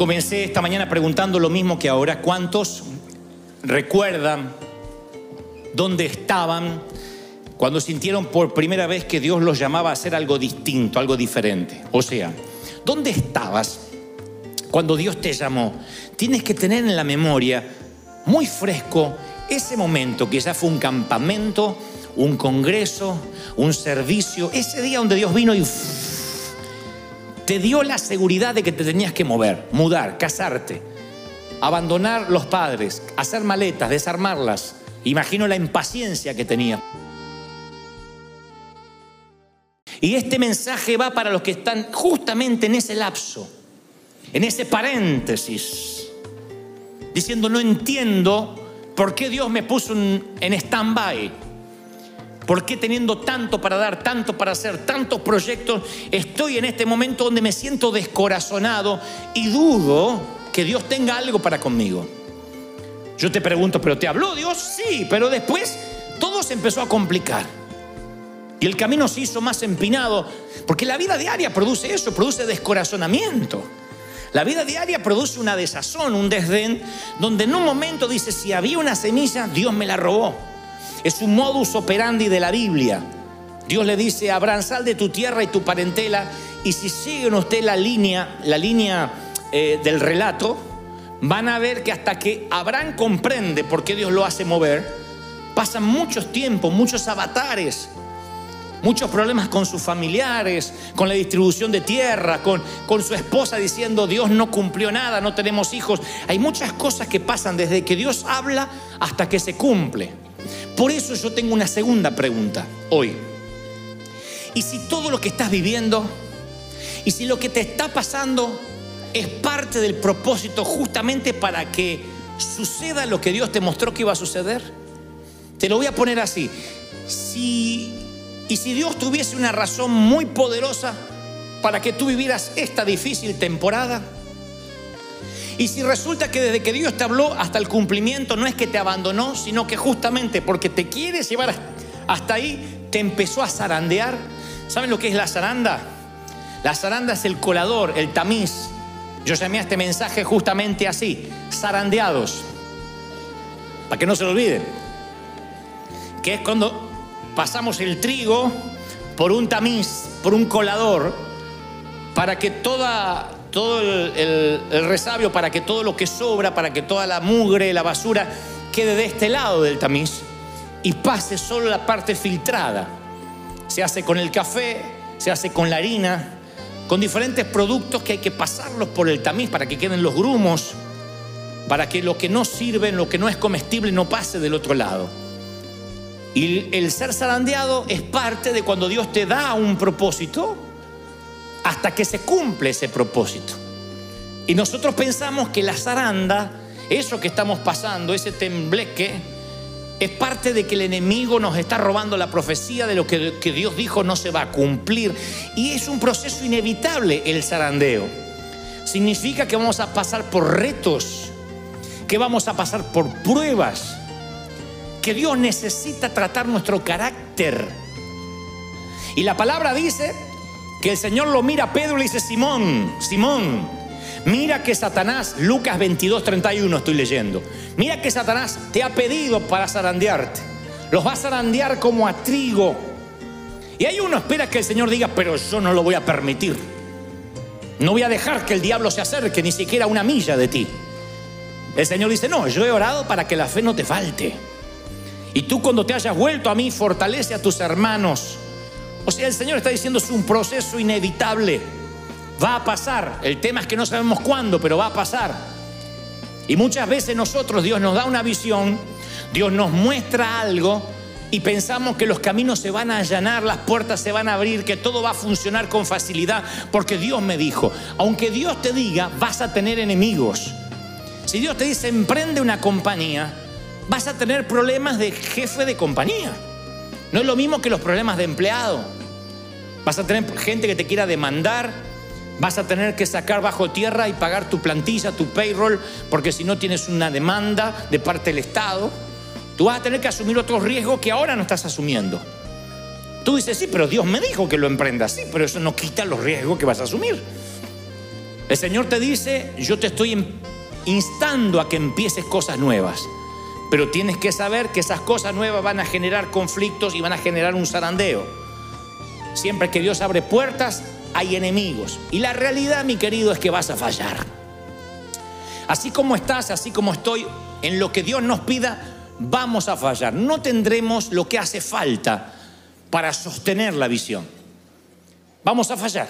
Comencé esta mañana preguntando lo mismo que ahora. ¿Cuántos recuerdan dónde estaban cuando sintieron por primera vez que Dios los llamaba a hacer algo distinto, algo diferente? O sea, ¿dónde estabas cuando Dios te llamó? Tienes que tener en la memoria muy fresco ese momento que ya fue un campamento, un congreso, un servicio, ese día donde Dios vino y te dio la seguridad de que te tenías que mover, mudar, casarte, abandonar los padres, hacer maletas, desarmarlas. Imagino la impaciencia que tenía. Y este mensaje va para los que están justamente en ese lapso, en ese paréntesis, diciendo, no entiendo por qué Dios me puso en stand-by. ¿Por qué teniendo tanto para dar, tanto para hacer, tantos proyectos, estoy en este momento donde me siento descorazonado y dudo que Dios tenga algo para conmigo? Yo te pregunto, ¿pero te habló Dios? Sí, pero después todo se empezó a complicar. Y el camino se hizo más empinado, porque la vida diaria produce eso, produce descorazonamiento. La vida diaria produce una desazón, un desdén, donde en un momento dice, si había una semilla, Dios me la robó. Es un modus operandi de la Biblia. Dios le dice Abraham, sal de tu tierra y tu parentela. Y si siguen usted la línea, la línea eh, del relato, van a ver que hasta que Abraham comprende por qué Dios lo hace mover, pasan muchos tiempos, muchos avatares, muchos problemas con sus familiares, con la distribución de tierra, con, con su esposa diciendo Dios no cumplió nada, no tenemos hijos. Hay muchas cosas que pasan desde que Dios habla hasta que se cumple. Por eso yo tengo una segunda pregunta hoy. ¿Y si todo lo que estás viviendo y si lo que te está pasando es parte del propósito justamente para que suceda lo que Dios te mostró que iba a suceder? Te lo voy a poner así. Si, y si Dios tuviese una razón muy poderosa para que tú vivieras esta difícil temporada, y si resulta que desde que Dios te habló hasta el cumplimiento no es que te abandonó, sino que justamente porque te quieres llevar hasta ahí, te empezó a zarandear. ¿Saben lo que es la zaranda? La zaranda es el colador, el tamiz. Yo llamé a este mensaje justamente así, zarandeados. Para que no se lo olviden. Que es cuando pasamos el trigo por un tamiz, por un colador, para que toda todo el, resabio para que todo lo que sobra, para que toda la mugre, la basura quede de este lado del tamiz y pase solo la parte filtrada. Se hace con el café, se hace con la harina, con diferentes productos que hay que pasarlos por el tamiz para que queden los grumos, para que lo que no sirve, lo que no es comestible no pase del otro lado. Y el ser zarandeado es parte de cuando Dios te da un propósito, hasta que se cumple ese propósito. Y nosotros pensamos que la zaranda, eso que estamos pasando, ese tembleque, es parte de que el enemigo nos está robando la profecía de lo que, que, Dios dijo no se va a cumplir. Y es un proceso inevitable el zarandeo. Significa que vamos a pasar por retos, que vamos a pasar por pruebas, que Dios necesita tratar nuestro carácter. Y la palabra dice que el Señor lo mira a Pedro y le dice, Simón, Simón, mira que Satanás, Lucas 22, 31 estoy leyendo, mira que Satanás te ha pedido para zarandearte, los va a zarandear como a trigo. Y hay uno espera que el Señor diga, pero yo no lo voy a permitir. No voy a dejar que el diablo se acerque ni siquiera una milla de ti. El Señor dice, no, yo he orado para que la fe no te falte. Y tú cuando te hayas vuelto a mí, fortalece a tus hermanos o sea, el Señor está diciendo es un proceso inevitable. Va a pasar. El tema es que no sabemos cuándo, pero va a pasar. Y muchas veces nosotros, Dios nos da una visión, Dios nos muestra algo y pensamos que los caminos se van a allanar, las puertas se van a abrir, que todo va a funcionar con facilidad, porque Dios me dijo, aunque Dios te diga, vas a tener enemigos. Si Dios te dice, emprende una compañía, vas a tener problemas de jefe de compañía. No es lo mismo que los problemas de empleado. Vas a tener gente que te quiera demandar, vas a tener que sacar bajo tierra y pagar tu plantilla, tu payroll, porque si no tienes una demanda de parte del Estado, tú vas a tener que asumir otros riesgos que ahora no estás asumiendo. Tú dices, sí, pero Dios me dijo que lo emprenda, sí, pero eso no quita los riesgos que vas a asumir. El Señor te dice, yo te estoy instando a que empieces cosas nuevas. Pero tienes que saber que esas cosas nuevas van a generar conflictos y van a generar un zarandeo. Siempre que Dios abre puertas, hay enemigos. Y la realidad, mi querido, es que vas a fallar. Así como estás, así como estoy, en lo que Dios nos pida, vamos a fallar. No tendremos lo que hace falta para sostener la visión. Vamos a fallar.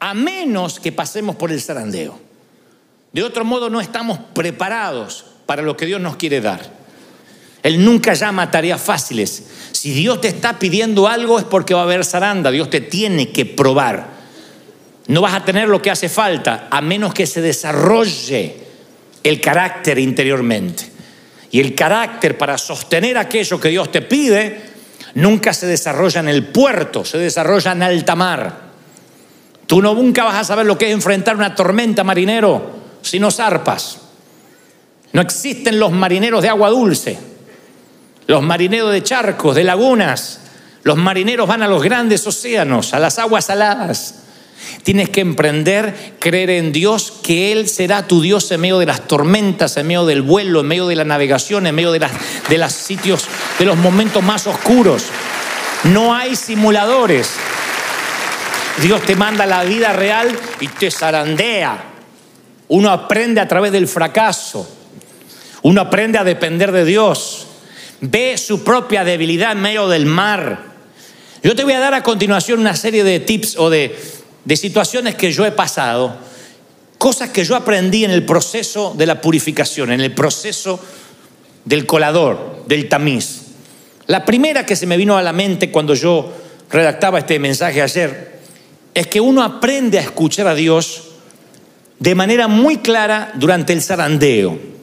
A menos que pasemos por el zarandeo. De otro modo, no estamos preparados para lo que Dios nos quiere dar. Él nunca llama tareas fáciles. Si Dios te está pidiendo algo es porque va a haber zaranda. Dios te tiene que probar. No vas a tener lo que hace falta a menos que se desarrolle el carácter interiormente. Y el carácter para sostener aquello que Dios te pide nunca se desarrolla en el puerto, se desarrolla en alta mar. Tú no nunca vas a saber lo que es enfrentar una tormenta marinero si no zarpas. No existen los marineros de agua dulce, los marineros de charcos, de lagunas. Los marineros van a los grandes océanos, a las aguas saladas. Tienes que emprender, creer en Dios, que Él será tu Dios en medio de las tormentas, en medio del vuelo, en medio de la navegación, en medio de, de los sitios, de los momentos más oscuros. No hay simuladores. Dios te manda la vida real y te zarandea. Uno aprende a través del fracaso. Uno aprende a depender de Dios. Ve su propia debilidad en medio del mar. Yo te voy a dar a continuación una serie de tips o de, de situaciones que yo he pasado, cosas que yo aprendí en el proceso de la purificación, en el proceso del colador, del tamiz. La primera que se me vino a la mente cuando yo redactaba este mensaje ayer es que uno aprende a escuchar a Dios de manera muy clara durante el zarandeo.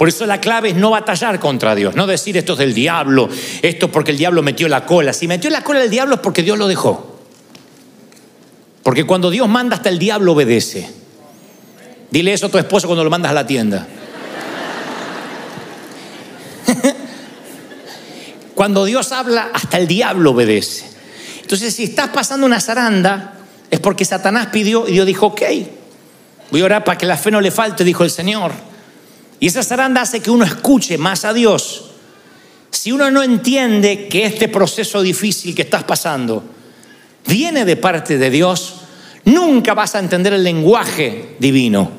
Por eso la clave es no batallar contra Dios, no decir esto es del diablo, esto es porque el diablo metió la cola. Si metió la cola el diablo es porque Dios lo dejó. Porque cuando Dios manda hasta el diablo obedece. Dile eso a tu esposo cuando lo mandas a la tienda. cuando Dios habla, hasta el diablo obedece. Entonces, si estás pasando una zaranda, es porque Satanás pidió y Dios dijo, ok, voy a orar para que la fe no le falte, dijo el Señor. Y esa zaranda hace que uno escuche más a Dios. Si uno no entiende que este proceso difícil que estás pasando viene de parte de Dios, nunca vas a entender el lenguaje divino.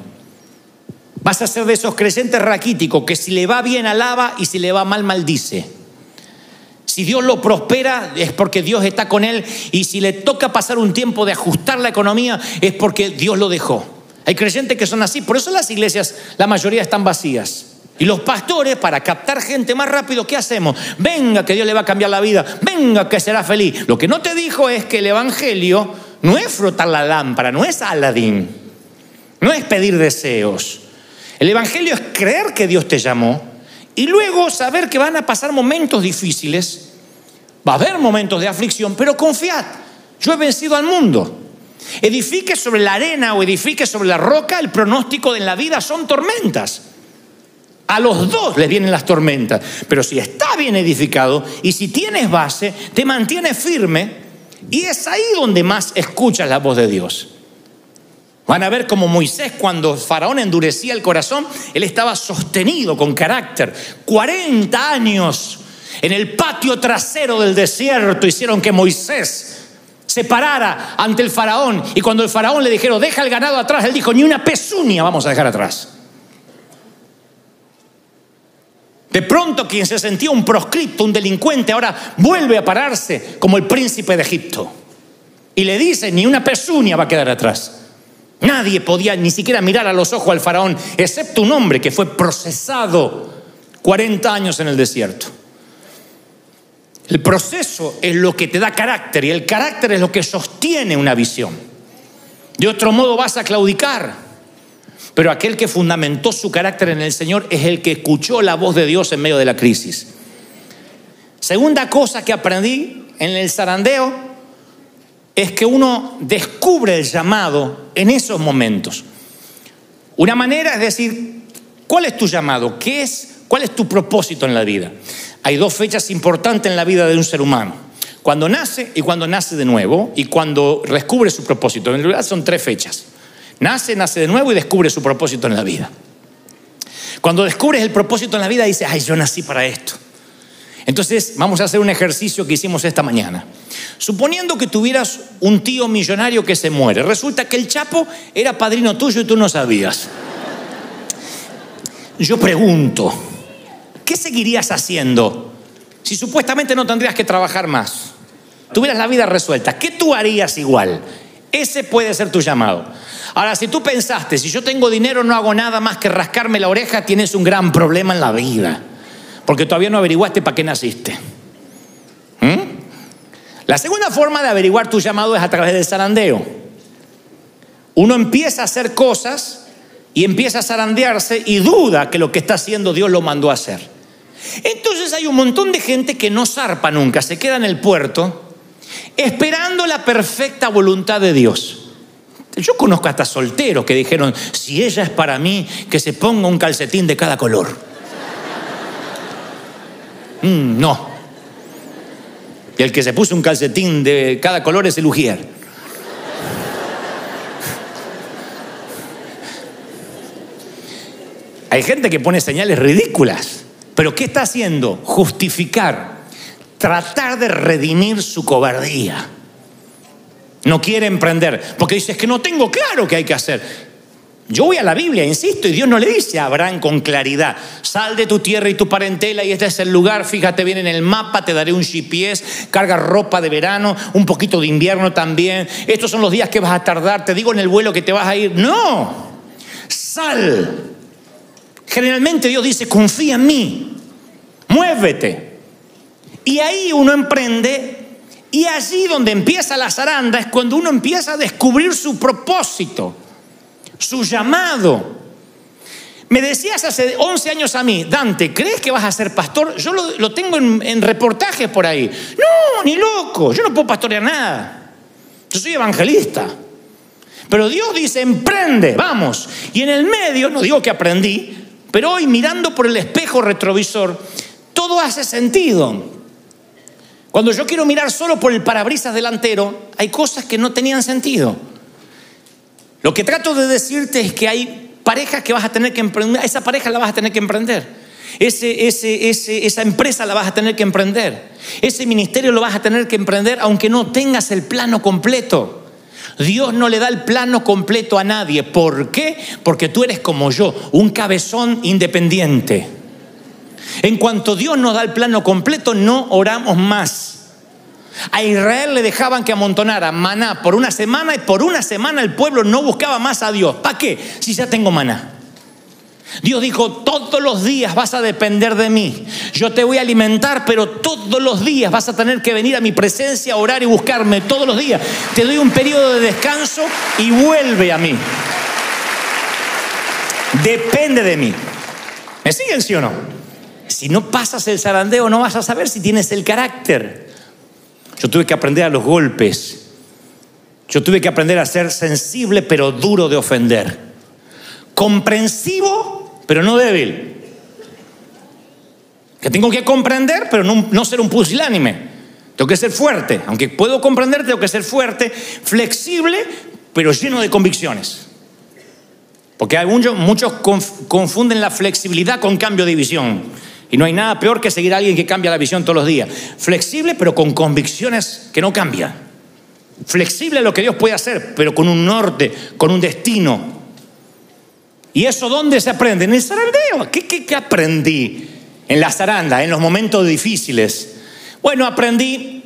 Vas a ser de esos creyentes raquíticos que si le va bien alaba y si le va mal maldice. Si Dios lo prospera es porque Dios está con él y si le toca pasar un tiempo de ajustar la economía es porque Dios lo dejó. Hay creyentes que son así, por eso las iglesias, la mayoría están vacías. Y los pastores, para captar gente más rápido, ¿qué hacemos? Venga, que Dios le va a cambiar la vida. Venga, que será feliz. Lo que no te dijo es que el Evangelio no es frotar la lámpara, no es Aladín. No es pedir deseos. El Evangelio es creer que Dios te llamó y luego saber que van a pasar momentos difíciles. Va a haber momentos de aflicción, pero confiad. Yo he vencido al mundo. Edifique sobre la arena o edifique sobre la roca, el pronóstico de la vida son tormentas. A los dos les vienen las tormentas. Pero si está bien edificado y si tienes base, te mantienes firme y es ahí donde más escuchas la voz de Dios. Van a ver como Moisés cuando Faraón endurecía el corazón, él estaba sostenido con carácter. 40 años en el patio trasero del desierto hicieron que Moisés se parara ante el faraón y cuando el faraón le dijeron, deja el ganado atrás, él dijo, ni una pezuña vamos a dejar atrás. De pronto quien se sentía un proscripto, un delincuente, ahora vuelve a pararse como el príncipe de Egipto. Y le dice, ni una pezuña va a quedar atrás. Nadie podía ni siquiera mirar a los ojos al faraón, excepto un hombre que fue procesado 40 años en el desierto. El proceso es lo que te da carácter y el carácter es lo que sostiene una visión. De otro modo vas a claudicar. Pero aquel que fundamentó su carácter en el Señor es el que escuchó la voz de Dios en medio de la crisis. Segunda cosa que aprendí en el zarandeo es que uno descubre el llamado en esos momentos. Una manera es decir, ¿cuál es tu llamado? ¿Qué es? ¿Cuál es tu propósito en la vida? Hay dos fechas importantes en la vida de un ser humano. Cuando nace y cuando nace de nuevo y cuando descubre su propósito. En realidad son tres fechas. Nace, nace de nuevo y descubre su propósito en la vida. Cuando descubres el propósito en la vida, dices, ay, yo nací para esto. Entonces, vamos a hacer un ejercicio que hicimos esta mañana. Suponiendo que tuvieras un tío millonario que se muere, resulta que el Chapo era padrino tuyo y tú no sabías. Yo pregunto, ¿qué seguirías haciendo si supuestamente no tendrías que trabajar más? Tuvieras la vida resuelta, ¿qué tú harías igual? Ese puede ser tu llamado. Ahora, si tú pensaste, si yo tengo dinero no hago nada más que rascarme la oreja, tienes un gran problema en la vida porque todavía no averiguaste para qué naciste. ¿Mm? La segunda forma de averiguar tu llamado es a través del zarandeo. Uno empieza a hacer cosas y empieza a zarandearse y duda que lo que está haciendo Dios lo mandó a hacer. Entonces hay un montón de gente que no zarpa nunca, se queda en el puerto esperando la perfecta voluntad de Dios. Yo conozco hasta solteros que dijeron, si ella es para mí, que se ponga un calcetín de cada color. Mm, no. Y el que se puso un calcetín de cada color es el Ujier. Hay gente que pone señales ridículas. Pero ¿qué está haciendo? Justificar, tratar de redimir su cobardía. No quiere emprender, porque dice, es que no tengo claro qué hay que hacer. Yo voy a la Biblia, insisto, y Dios no le dice a Abraham con claridad, sal de tu tierra y tu parentela y este es el lugar, fíjate bien en el mapa, te daré un GPS, carga ropa de verano, un poquito de invierno también, estos son los días que vas a tardar, te digo en el vuelo que te vas a ir. No, sal. Generalmente Dios dice, confía en mí, muévete. Y ahí uno emprende y allí donde empieza la zaranda es cuando uno empieza a descubrir su propósito su llamado. Me decías hace 11 años a mí, Dante, ¿crees que vas a ser pastor? Yo lo, tengo en, reportajes por ahí. No, ni loco, yo no puedo pastorear nada. Yo soy evangelista. Pero Dios dice, emprende, vamos. Y en el medio, no digo que aprendí, pero hoy mirando por el espejo retrovisor, todo hace sentido. Cuando yo quiero mirar solo por el parabrisas delantero, hay cosas que no tenían sentido. Lo que trato de decirte es que hay parejas que vas a tener que emprender, esa pareja la vas a tener que emprender. Ese, esa empresa la vas a tener que emprender. Ese ministerio lo vas a tener que emprender aunque no tengas el plano completo. Dios no le da el plano completo a nadie. ¿Por qué? Porque tú eres como yo, un cabezón independiente. En cuanto Dios nos da el plano completo, no oramos más. A Israel le dejaban que amontonara maná por una semana y por una semana el pueblo no buscaba más a Dios. ¿Para qué? Si ya tengo maná. Dios dijo, todos los días vas a depender de mí. Yo te voy a alimentar, pero todos los días vas a tener que venir a mi presencia, orar y buscarme todos los días. Te doy un periodo de descanso y vuelve a mí. Depende de mí. ¿Me siguen, sí o no? Si no pasas el zarandeo, no vas a saber si tienes el carácter. Yo tuve que aprender a los golpes. Yo tuve que aprender a ser sensible pero duro de ofender. Comprensivo pero no débil. Que tengo que comprender pero no, ser un pusilánime. Tengo que ser fuerte. Aunque puedo comprender, tengo que ser fuerte, flexible pero lleno de convicciones. Porque muchos confunden la flexibilidad con cambio de visión. Y no hay nada peor que seguir a alguien que cambia la visión todos los días. Flexible, pero con convicciones que no cambian. Flexible a lo que Dios puede hacer, pero con un norte, con un destino. ¿Y eso dónde se aprende? En el zarandeo. ¿Qué, qué, qué aprendí? En la zaranda, en los momentos difíciles. Bueno, aprendí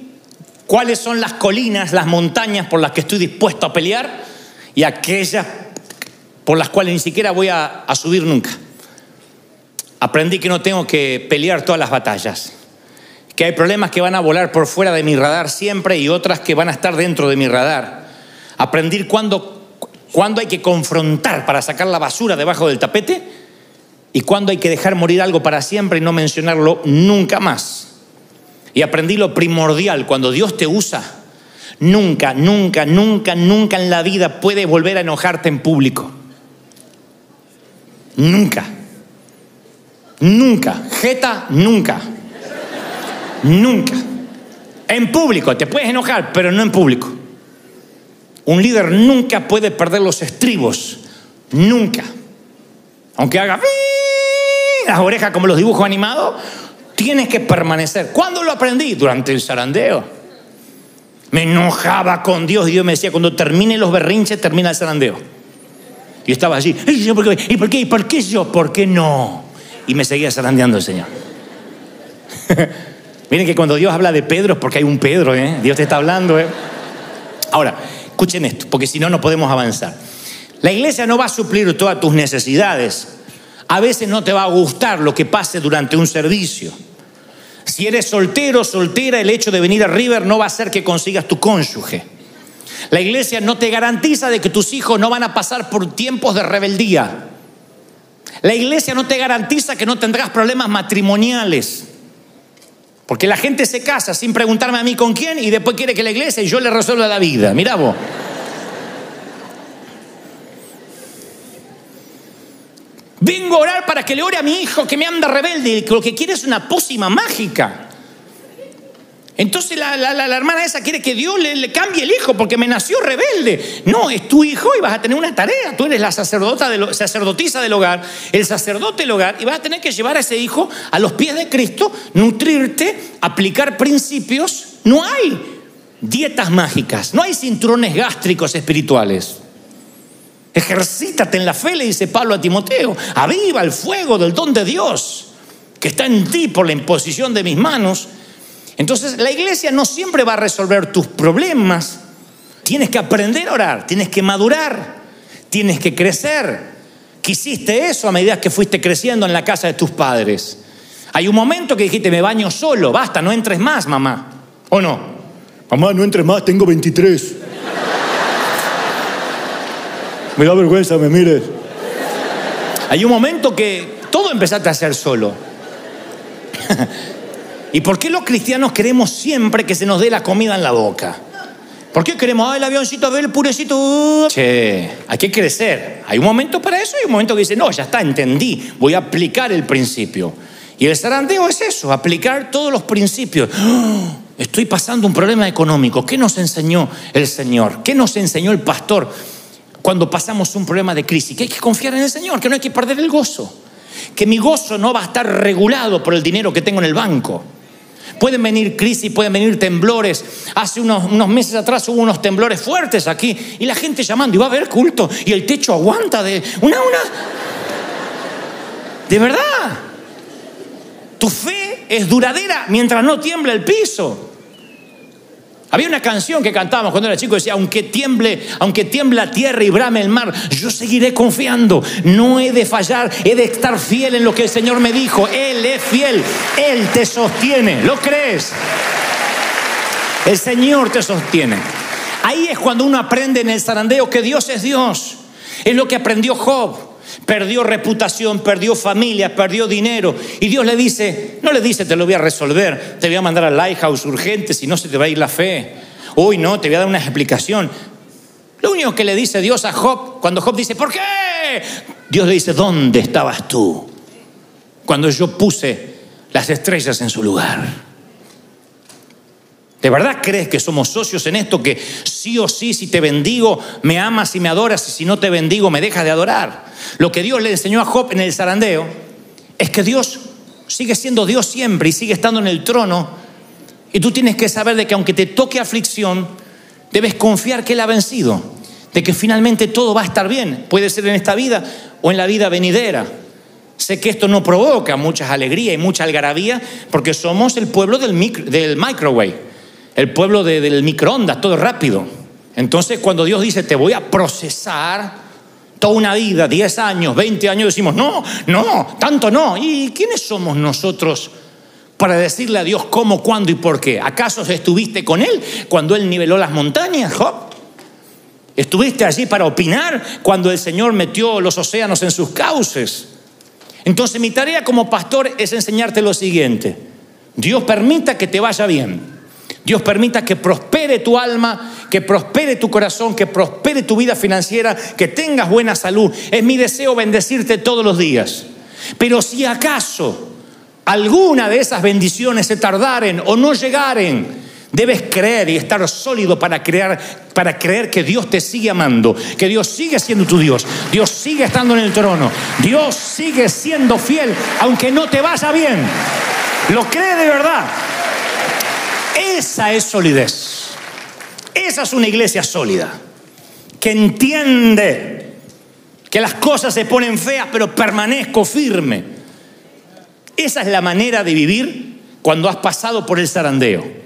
cuáles son las colinas, las montañas por las que estoy dispuesto a pelear y aquellas por las cuales ni siquiera voy a subir nunca. Aprendí que no tengo que pelear todas las batallas, que hay problemas que van a volar por fuera de mi radar siempre y otras que van a estar dentro de mi radar. Aprendí cuándo, cuándo hay que confrontar para sacar la basura debajo del tapete y cuándo hay que dejar morir algo para siempre y no mencionarlo nunca más. Y aprendí lo primordial, cuando Dios te usa, nunca, nunca, nunca, nunca en la vida puede volver a enojarte en público. Nunca. Nunca. Jeta, nunca. Nunca. En público, te puedes enojar, pero no en público. Un líder nunca puede perder los estribos. Nunca. Aunque haga las orejas como los dibujos animados, tienes que permanecer. ¿Cuándo lo aprendí? Durante el zarandeo. Me enojaba con Dios y Dios me decía, cuando termine los berrinches, termina el zarandeo. Y estaba allí, ¿y por qué? ¿Y por qué? ¿Y por qué yo? ¿Por qué no? Y me seguía zarandeando el Señor. Miren que cuando Dios habla de Pedro es porque hay un Pedro, ¿eh? Dios te está hablando, ¿eh? Ahora, escuchen esto, porque si no, no podemos avanzar. La iglesia no va a suplir todas tus necesidades. A veces no te va a gustar lo que pase durante un servicio. Si eres soltero o soltera, el hecho de venir a River no va a hacer que consigas tu cónyuge. La iglesia no te garantiza de que tus hijos no van a pasar por tiempos de rebeldía. La iglesia no te garantiza que no tendrás problemas matrimoniales. Porque la gente se casa sin preguntarme a mí con quién y después quiere que la iglesia y yo le resuelva la vida. Mira vos. Vengo a orar para que le ore a mi hijo que me anda rebelde y lo que quiere es una pócima mágica. Entonces la, hermana esa quiere que Dios le, cambie el hijo porque me nació rebelde. No, es tu hijo y vas a tener una tarea. Tú eres la sacerdota sacerdotisa del hogar, el sacerdote del hogar, y vas a tener que llevar a ese hijo a los pies de Cristo, nutrirte, aplicar principios. No hay dietas mágicas, no hay cinturones gástricos espirituales. Ejercítate en la fe, le dice Pablo a Timoteo. Aviva el fuego del don de Dios que está en ti por la imposición de mis manos entonces la iglesia no siempre va a resolver tus problemas. Tienes que aprender a orar, tienes que madurar, tienes que crecer. Quisiste eso a medida que fuiste creciendo en la casa de tus padres. Hay un momento que dijiste, me baño solo, basta, no entres más, mamá. ¿O no? Mamá, no entres más, tengo 23. me da vergüenza, me mires. Hay un momento que todo empezaste a hacer solo. ¿Y por qué los cristianos queremos siempre que se nos dé la comida en la boca? ¿Por qué queremos, ah, el avioncito, ver el purecito? Che, hay que crecer. Hay un momento para eso y un momento que dice, no, ya está, entendí, voy a aplicar el principio. Y el zarandeo es eso, aplicar todos los principios. Estoy pasando un problema económico. ¿Qué nos enseñó el Señor? ¿Qué nos enseñó el pastor cuando pasamos un problema de crisis? Que hay que confiar en el Señor, que no hay que perder el gozo. Que mi gozo no va a estar regulado por el dinero que tengo en el banco. Pueden venir crisis, pueden venir temblores. Hace unos, meses atrás hubo unos temblores fuertes aquí y la gente llamando y va a haber culto y el techo aguanta de una una. De verdad. Tu fe es duradera mientras no tiembla el piso. Había una canción que cantábamos cuando era chico, decía, aunque tiemble, aunque tiembla tierra y brame el mar, yo seguiré confiando. No he de fallar, he de estar fiel en lo que el Señor me dijo. Él es fiel, Él te sostiene. ¿Lo crees? El Señor te sostiene. Ahí es cuando uno aprende en el zarandeo que Dios es Dios. Es lo que aprendió Job perdió reputación, perdió familia, perdió dinero. Y Dios le dice, no le dice, te lo voy a resolver, te voy a mandar al Lighthouse urgente, si no se te va a ir la fe. Uy, no, te voy a dar una explicación. Lo único que le dice Dios a Job, cuando Job dice, ¿por qué? Dios le dice, ¿dónde estabas tú? Cuando yo puse las estrellas en su lugar. ¿De verdad crees que somos socios en esto? Que sí o sí, si te bendigo, me amas y me adoras, y si no te bendigo, me dejas de adorar. Lo que Dios le enseñó a Job en el zarandeo es que Dios sigue siendo Dios siempre y sigue estando en el trono. Y tú tienes que saber de que aunque te toque aflicción, debes confiar que Él ha vencido, de que finalmente todo va a estar bien. Puede ser en esta vida o en la vida venidera. Sé que esto no provoca muchas alegrías y mucha algarabía porque somos el pueblo del, del microwave el pueblo del microondas, todo rápido. Entonces cuando Dios dice, te voy a procesar toda una vida, 10 años, 20 años, decimos, no, no, tanto no. ¿Y quiénes somos nosotros para decirle a Dios cómo, cuándo y por qué? ¿Acaso estuviste con Él cuando Él niveló las montañas, Job? ¿Estuviste allí para opinar cuando el Señor metió los océanos en sus cauces? Entonces mi tarea como pastor es enseñarte lo siguiente. Dios permita que te vaya bien. Dios permita que prospere tu alma, que prospere tu corazón, que prospere tu vida financiera, que tengas buena salud. Es mi deseo bendecirte todos los días. Pero si acaso alguna de esas bendiciones se tardaren o no llegaren, Debes creer y estar sólido para creer, para creer que Dios te sigue amando, que Dios sigue siendo tu Dios, Dios sigue estando en el trono, Dios sigue siendo fiel, aunque no te vaya bien. Lo cree de verdad. Esa es solidez. Esa es una iglesia sólida, que entiende que las cosas se ponen feas, pero permanezco firme. Esa es la manera de vivir cuando has pasado por el zarandeo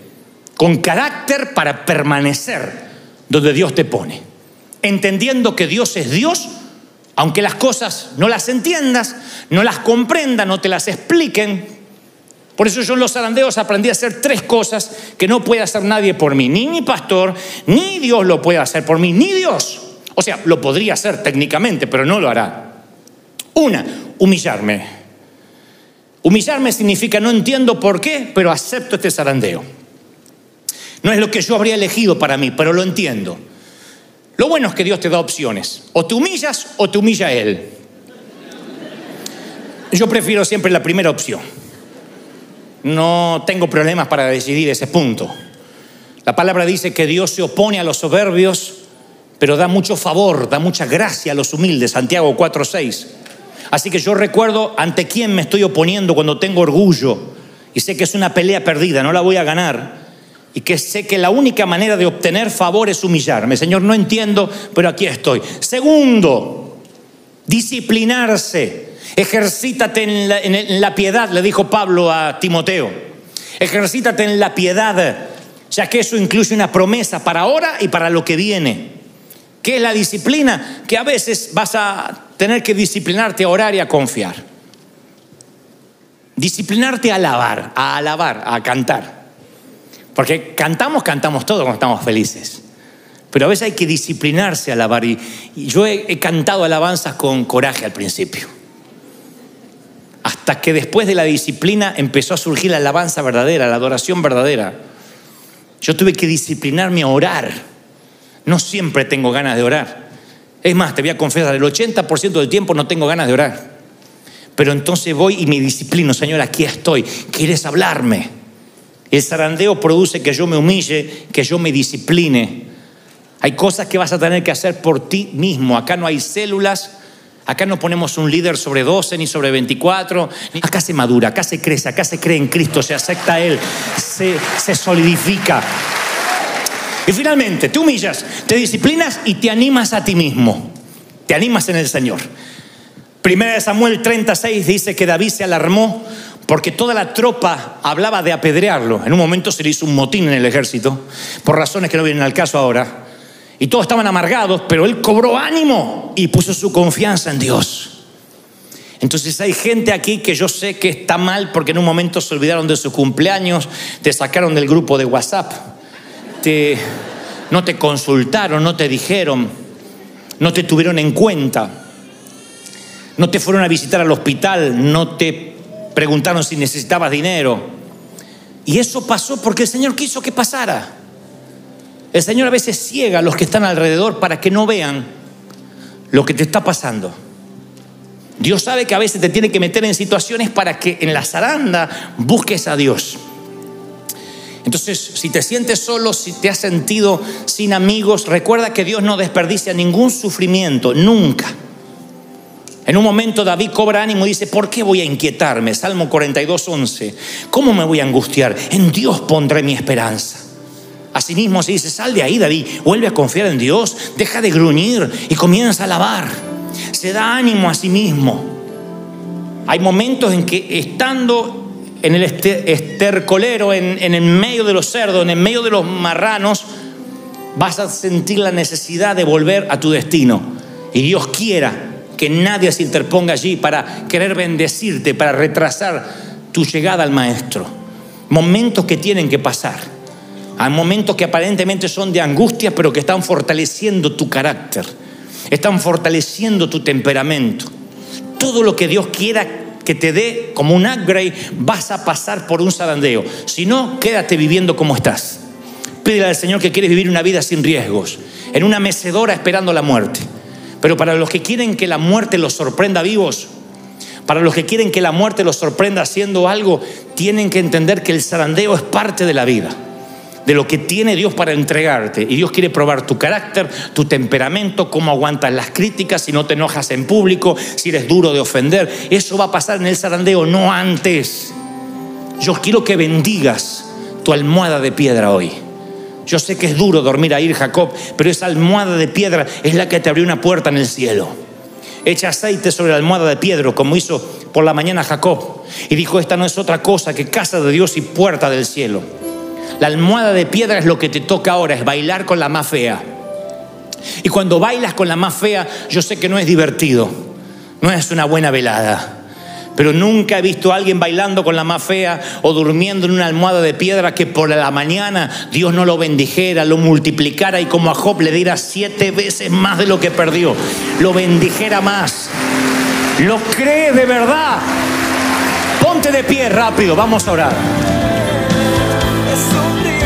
con carácter para permanecer donde Dios te pone, entendiendo que Dios es Dios, aunque las cosas no las entiendas, no las comprendas, no te las expliquen. Por eso yo en los zarandeos aprendí a hacer tres cosas que no puede hacer nadie por mí, ni mi pastor, ni Dios lo puede hacer por mí, ni Dios. O sea, lo podría hacer técnicamente, pero no lo hará. Una, humillarme. Humillarme significa no entiendo por qué, pero acepto este zarandeo. No es lo que yo habría elegido para mí, pero lo entiendo. Lo bueno es que Dios te da opciones. O te humillas o te humilla Él. Yo prefiero siempre la primera opción. No tengo problemas para decidir ese punto. La palabra dice que Dios se opone a los soberbios, pero da mucho favor, da mucha gracia a los humildes. Santiago 4:6. Así que yo recuerdo ante quién me estoy oponiendo cuando tengo orgullo y sé que es una pelea perdida, no la voy a ganar y que sé que la única manera de obtener favor es humillarme. Señor, no entiendo, pero aquí estoy. Segundo, disciplinarse. Ejercítate en la, piedad, le dijo Pablo a Timoteo. Ejercítate en la piedad, ya que eso incluye una promesa para ahora y para lo que viene. ¿Qué es la disciplina? Que a veces vas a tener que disciplinarte a orar y a confiar. Disciplinarte a alabar, a alabar, a cantar. Porque cantamos, cantamos todo cuando estamos felices. Pero a veces hay que disciplinarse a alabar. Y, yo he, cantado alabanzas con coraje al principio. Hasta que después de la disciplina empezó a surgir la alabanza verdadera, la adoración verdadera. Yo tuve que disciplinarme a orar. No siempre tengo ganas de orar. Es más, te voy a confesar, el 80% del tiempo no tengo ganas de orar. Pero entonces voy y me disciplino, Señor, aquí estoy. ¿Quieres hablarme? El zarandeo produce que yo me humille, que yo me discipline. Hay cosas que vas a tener que hacer por ti mismo. Acá no hay células, acá no ponemos un líder sobre 12 ni sobre 24. Acá se madura, acá se crece, acá se cree en Cristo, se acepta a Él, se, solidifica. Y finalmente, te humillas, te disciplinas y te animas a ti mismo. Te animas en el Señor. Primera de Samuel 36 dice que David se alarmó porque toda la tropa hablaba de apedrearlo. En un momento se le hizo un motín en el ejército, por razones que no vienen al caso ahora. Y todos estaban amargados, pero él cobró ánimo y puso su confianza en Dios. Entonces hay gente aquí que yo sé que está mal porque en un momento se olvidaron de su cumpleaños, te sacaron del grupo de WhatsApp, te, no te consultaron, no te dijeron, no te tuvieron en cuenta, no te fueron a visitar al hospital, no te preguntaron si necesitabas dinero. Y eso pasó porque el Señor quiso que pasara. El Señor a veces ciega a los que están alrededor para que no vean lo que te está pasando. Dios sabe que a veces te tiene que meter en situaciones para que en la zaranda busques a Dios. Entonces, si te sientes solo, si te has sentido sin amigos, recuerda que Dios no desperdicia ningún sufrimiento, nunca. En un momento David cobra ánimo y dice, ¿por qué voy a inquietarme? Salmo 42, 11. ¿Cómo me voy a angustiar? En Dios pondré mi esperanza. Asimismo se dice, sal de ahí David, vuelve a confiar en Dios, deja de gruñir y comienza a alabar. Se da ánimo a sí mismo. Hay momentos en que estando en el estercolero, en, en el medio de los cerdos, en el medio de los marranos, vas a sentir la necesidad de volver a tu destino. Y Dios quiera que nadie se interponga allí para querer bendecirte, para retrasar tu llegada al Maestro. Momentos que tienen que pasar. Hay momentos que aparentemente son de angustia, pero que están fortaleciendo tu carácter. Están fortaleciendo tu temperamento. Todo lo que Dios quiera que te dé como un upgrade, vas a pasar por un zarandeo. Si no, quédate viviendo como estás. Pídele al Señor que quieres vivir una vida sin riesgos, en una mecedora esperando la muerte. Pero para los que quieren que la muerte los sorprenda vivos, para los que quieren que la muerte los sorprenda haciendo algo, tienen que entender que el zarandeo es parte de la vida. De lo que tiene Dios para entregarte. Y Dios quiere probar tu carácter, tu temperamento, cómo aguantas las críticas, si no te enojas en público, si eres duro de ofender. Eso va a pasar en el zarandeo, no antes. Yo quiero que bendigas tu almohada de piedra hoy. Yo sé que es duro dormir ahí, Jacob, pero esa almohada de piedra es la que te abrió una puerta en el cielo. Echa aceite sobre la almohada de piedra, como hizo por la mañana Jacob. Y dijo, esta no es otra cosa que casa de Dios y puerta del cielo. La almohada de piedra es lo que te toca ahora, es bailar con la más fea. Y cuando bailas con la más fea, yo sé que no es divertido, no es una buena velada. Pero nunca he visto a alguien bailando con la más fea o durmiendo en una almohada de piedra que por la mañana Dios no lo bendijera, lo multiplicara y como a Job le diera siete veces más de lo que perdió, lo bendijera más. ¿Lo cree de verdad? Ponte de pie rápido, vamos a orar. Es un día